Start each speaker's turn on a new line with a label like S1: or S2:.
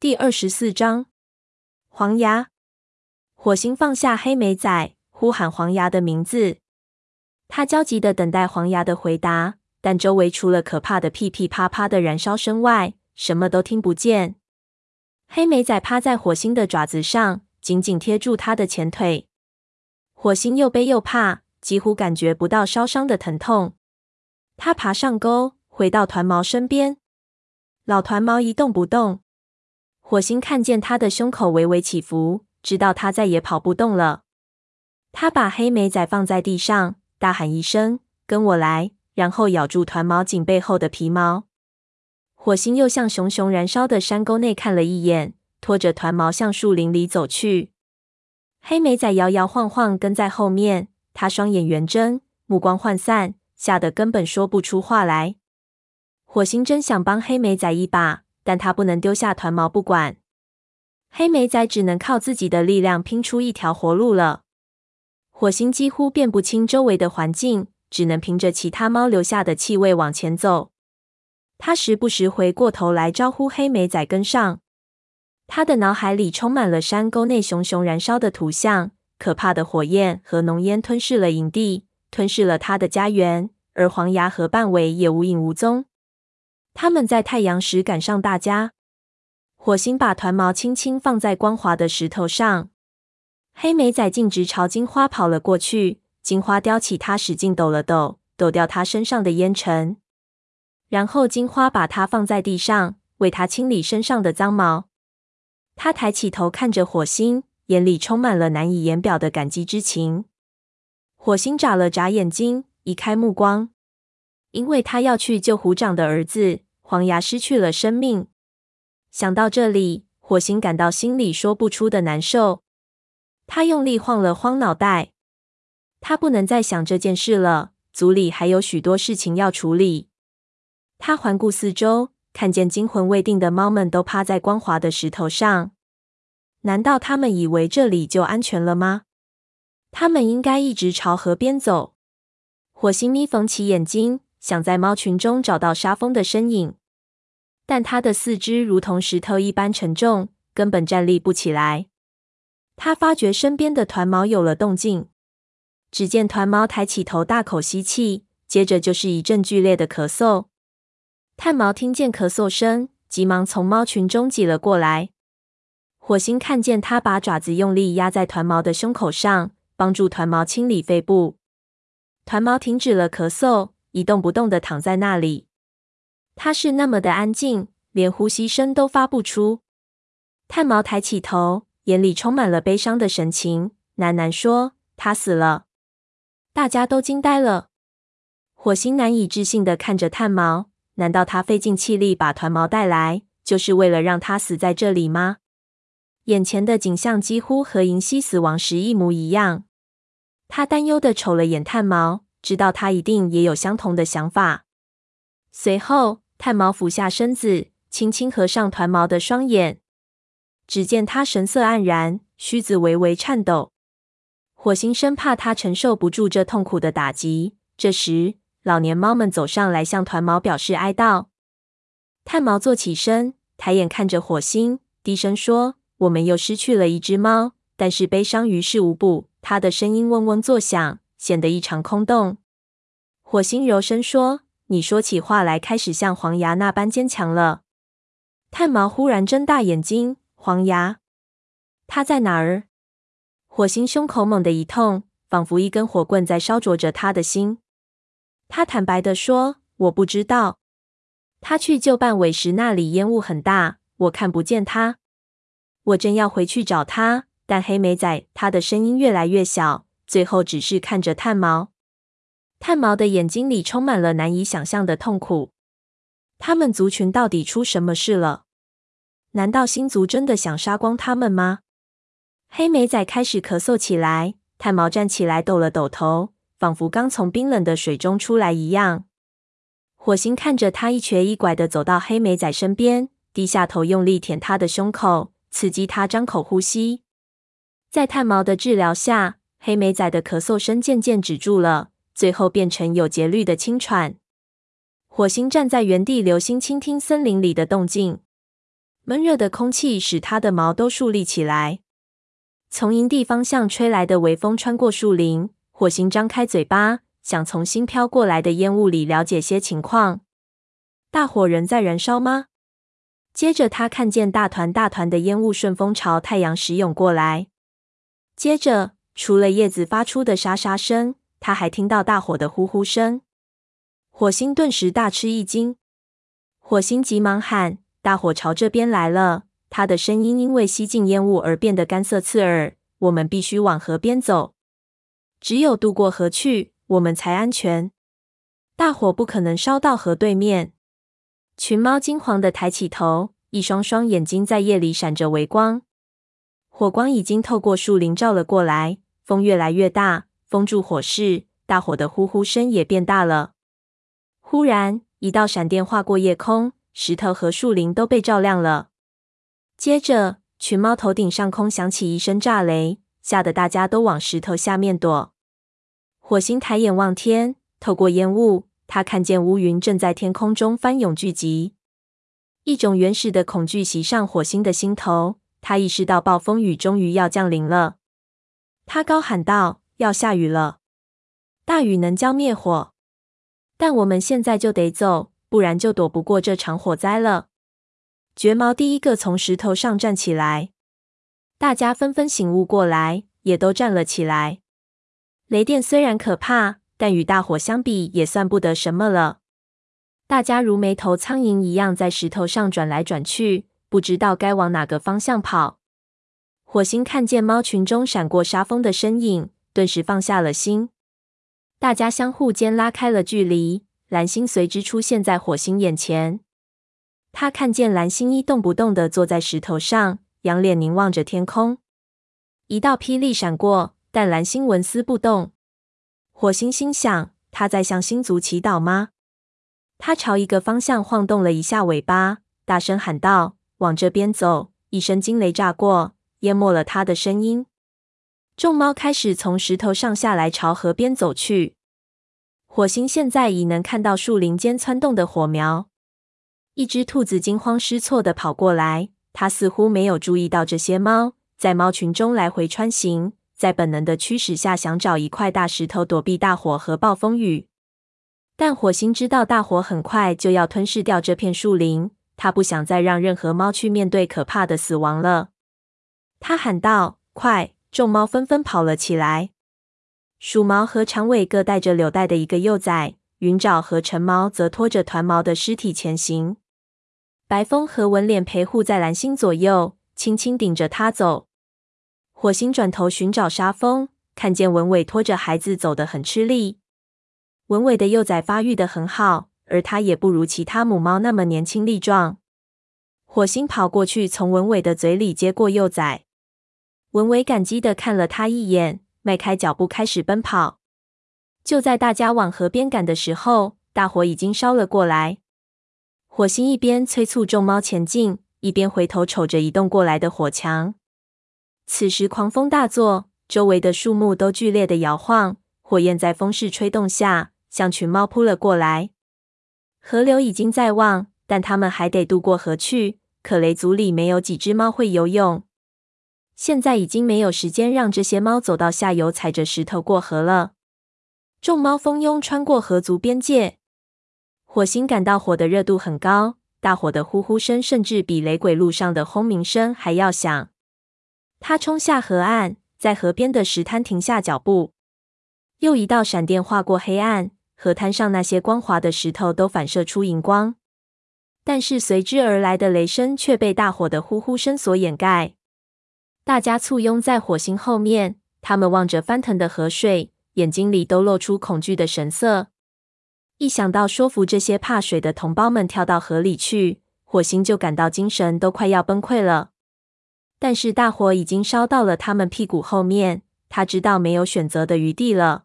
S1: 第二十四章，黄牙。火星放下黑莓仔，呼喊黄牙的名字。他焦急的等待黄牙的回答，但周围除了可怕的噼噼啪啪的燃烧声外，什么都听不见。黑莓仔趴在火星的爪子上，紧紧贴住他的前腿。火星又悲又怕，几乎感觉不到烧伤的疼痛。他爬上钩，回到团毛身边。老团毛一动不动。火星看见他的胸口微微起伏。知道他再也跑不动了，他把黑莓仔放在地上，大喊一声：“跟我来！”然后咬住团毛颈背后的皮毛。火星又向熊熊燃烧的山沟内看了一眼，拖着团毛向树林里走去。黑莓仔摇摇晃晃跟在后面，他双眼圆睁，目光涣散，吓得根本说不出话来。火星真想帮黑莓仔一把，但他不能丢下团毛不管。黑莓仔只能靠自己的力量拼出一条活路了。火星几乎辨不清周围的环境，只能凭着其他猫留下的气味往前走。他时不时回过头来招呼黑莓仔跟上。他的脑海里充满了山沟内熊熊燃烧的图像，可怕的火焰和浓烟吞噬了营地，吞噬了他的家园，而黄牙和半尾也无影无踪。他们在太阳时赶上大家。火星把团毛轻轻放在光滑的石头上，黑莓仔径直朝金花跑了过去。金花叼起它，使劲抖了抖，抖掉它身上的烟尘。然后金花把它放在地上，为它清理身上的脏毛。他抬起头看着火星，眼里充满了难以言表的感激之情。火星眨了眨眼睛，移开目光，因为他要去救虎掌的儿子，黄牙失去了生命。想到这里，火星感到心里说不出的难受。他用力晃了晃脑袋，他不能再想这件事了。族里还有许多事情要处理。他环顾四周，看见惊魂未定的猫们都趴在光滑的石头上。难道他们以为这里就安全了吗？他们应该一直朝河边走。火星眯缝起眼睛，想在猫群中找到沙蜂的身影。但他的四肢如同石头一般沉重，根本站立不起来。他发觉身边的团毛有了动静，只见团毛抬起头，大口吸气，接着就是一阵剧烈的咳嗽。炭毛听见咳嗽声，急忙从猫群中挤了过来。火星看见他把爪子用力压在团毛的胸口上，帮助团毛清理肺部。团毛停止了咳嗽，一动不动的躺在那里。他是那么的安静，连呼吸声都发不出。炭毛抬起头，眼里充满了悲伤的神情，喃喃说：“他死了。”大家都惊呆了。火星难以置信的看着炭毛，难道他费尽气力把团毛带来，就是为了让他死在这里吗？眼前的景象几乎和银溪死亡时一模一样。他担忧的瞅了眼炭毛，知道他一定也有相同的想法。随后，炭毛俯下身子，轻轻合上团毛的双眼。只见他神色黯然，须子微微颤抖。火星生怕他承受不住这痛苦的打击。这时，老年猫们走上来，向团毛表示哀悼。炭毛坐起身，抬眼看着火星，低声说：“我们又失去了一只猫，但是悲伤于事无补。”他的声音嗡嗡作响，显得异常空洞。火星柔声说。你说起话来开始像黄牙那般坚强了。炭毛忽然睁大眼睛，黄牙，他在哪儿？火星胸口猛地一痛，仿佛一根火棍在烧灼着他的心。他坦白地说：“我不知道。他去救半尾时，那里烟雾很大，我看不见他。我正要回去找他，但黑莓仔……”他的声音越来越小，最后只是看着炭毛。炭毛的眼睛里充满了难以想象的痛苦。他们族群到底出什么事了？难道星族真的想杀光他们吗？黑莓仔开始咳嗽起来。炭毛站起来，抖了抖头，仿佛刚从冰冷的水中出来一样。火星看着他一瘸一拐的走到黑莓仔身边，低下头用力舔他的胸口，刺激他张口呼吸。在炭毛的治疗下，黑莓仔的咳嗽声渐渐止住了。最后变成有节律的轻喘。火星站在原地，留心倾听森林里的动静。闷热的空气使他的毛都竖立起来。从营地方向吹来的微风穿过树林，火星张开嘴巴，想从新飘过来的烟雾里了解些情况。大火仍在燃烧吗？接着，他看见大团大团的烟雾顺风朝太阳驶涌过来。接着，除了叶子发出的沙沙声，他还听到大火的呼呼声。火星顿时大吃一惊。火星急忙喊：“大火朝这边来了！”他的声音因为吸进烟雾而变得干涩刺耳。我们必须往河边走，只有渡过河去，我们才安全。大火不可能烧到河对面。群猫惊慌的抬起头，一双双眼睛在夜里闪着微光。火光已经透过树林照了过来，风越来越大，封住火势，大火的呼呼声也变大了。忽然，一道闪电划过夜空，石头和树林都被照亮了。接着，群猫头顶上空响起一声炸雷，吓得大家都往石头下面躲。火星抬眼望天，透过烟雾。他看见乌云正在天空中翻涌聚集，一种原始的恐惧袭上火星的心头。他意识到暴风雨终于要降临了。他高喊道：“要下雨了！大雨能浇灭火，但我们现在就得走，不然就躲不过这场火灾了。”绝毛第一个从石头上站起来，大家纷纷醒悟过来，也都站了起来。雷电虽然可怕，但与大火相比，也算不得什么了。大家如没头苍蝇一样在石头上转来转去，不知道该往哪个方向跑。火星看见猫群中闪过杀风的身影，顿时放下了心。大家相互间拉开了距离，蓝星随之出现在火星眼前。他看见蓝星一动不动地坐在石头上，仰脸凝望着天空。一道霹雳闪过，但蓝星纹丝不动。火星心想：他在向星族祈祷吗？他朝一个方向晃动了一下尾巴，大声喊道：“往这边走！”一声惊雷炸过，淹没了他的声音。众猫开始从石头上下来，朝河边走去。火星现在已能看到树林间窜动的火苗。一只兔子惊慌失措地跑过来，它似乎没有注意到这些猫在猫群中来回穿行。在本能的驱使下，想找一块大石头躲避大火和暴风雨。但火星知道大火很快就要吞噬掉这片树林，他不想再让任何猫去面对可怕的死亡了。他喊道：“快！”众猫纷纷跑了起来。鼠毛和长尾各带着柳带的一个幼崽，云爪和橙毛则拖着团毛的尸体前行。白风和纹脸陪护在蓝星左右，轻轻顶着他走。火星转头寻找沙风，看见文尾拖着孩子走得很吃力。文尾的幼崽发育得很好，而它也不如其他母猫那么年轻力壮。火星跑过去，从文尾的嘴里接过幼崽。文伟感激地看了他一眼，迈开脚步开始奔跑。就在大家往河边赶的时候，大火已经烧了过来。火星一边催促众猫前进，一边回头瞅着移动过来的火墙。此时狂风大作，周围的树木都剧烈的摇晃，火焰在风势吹动下向群猫扑了过来。河流已经在望，但他们还得渡过河去。可雷族里没有几只猫会游泳，现在已经没有时间让这些猫走到下游踩着石头过河了。众猫蜂拥穿过河族边界，火星感到火的热度很高，大火的呼呼声甚至比雷鬼路上的轰鸣声还要响。他冲下河岸，在河边的石滩停下脚步。又一道闪电划过黑暗，河滩上那些光滑的石头都反射出荧光。但是随之而来的雷声却被大火的呼呼声所掩盖。大家簇拥在火星后面，他们望着翻腾的河水，眼睛里都露出恐惧的神色。一想到说服这些怕水的同胞们跳到河里去，火星就感到精神都快要崩溃了。但是大火已经烧到了他们屁股后面，他知道没有选择的余地了。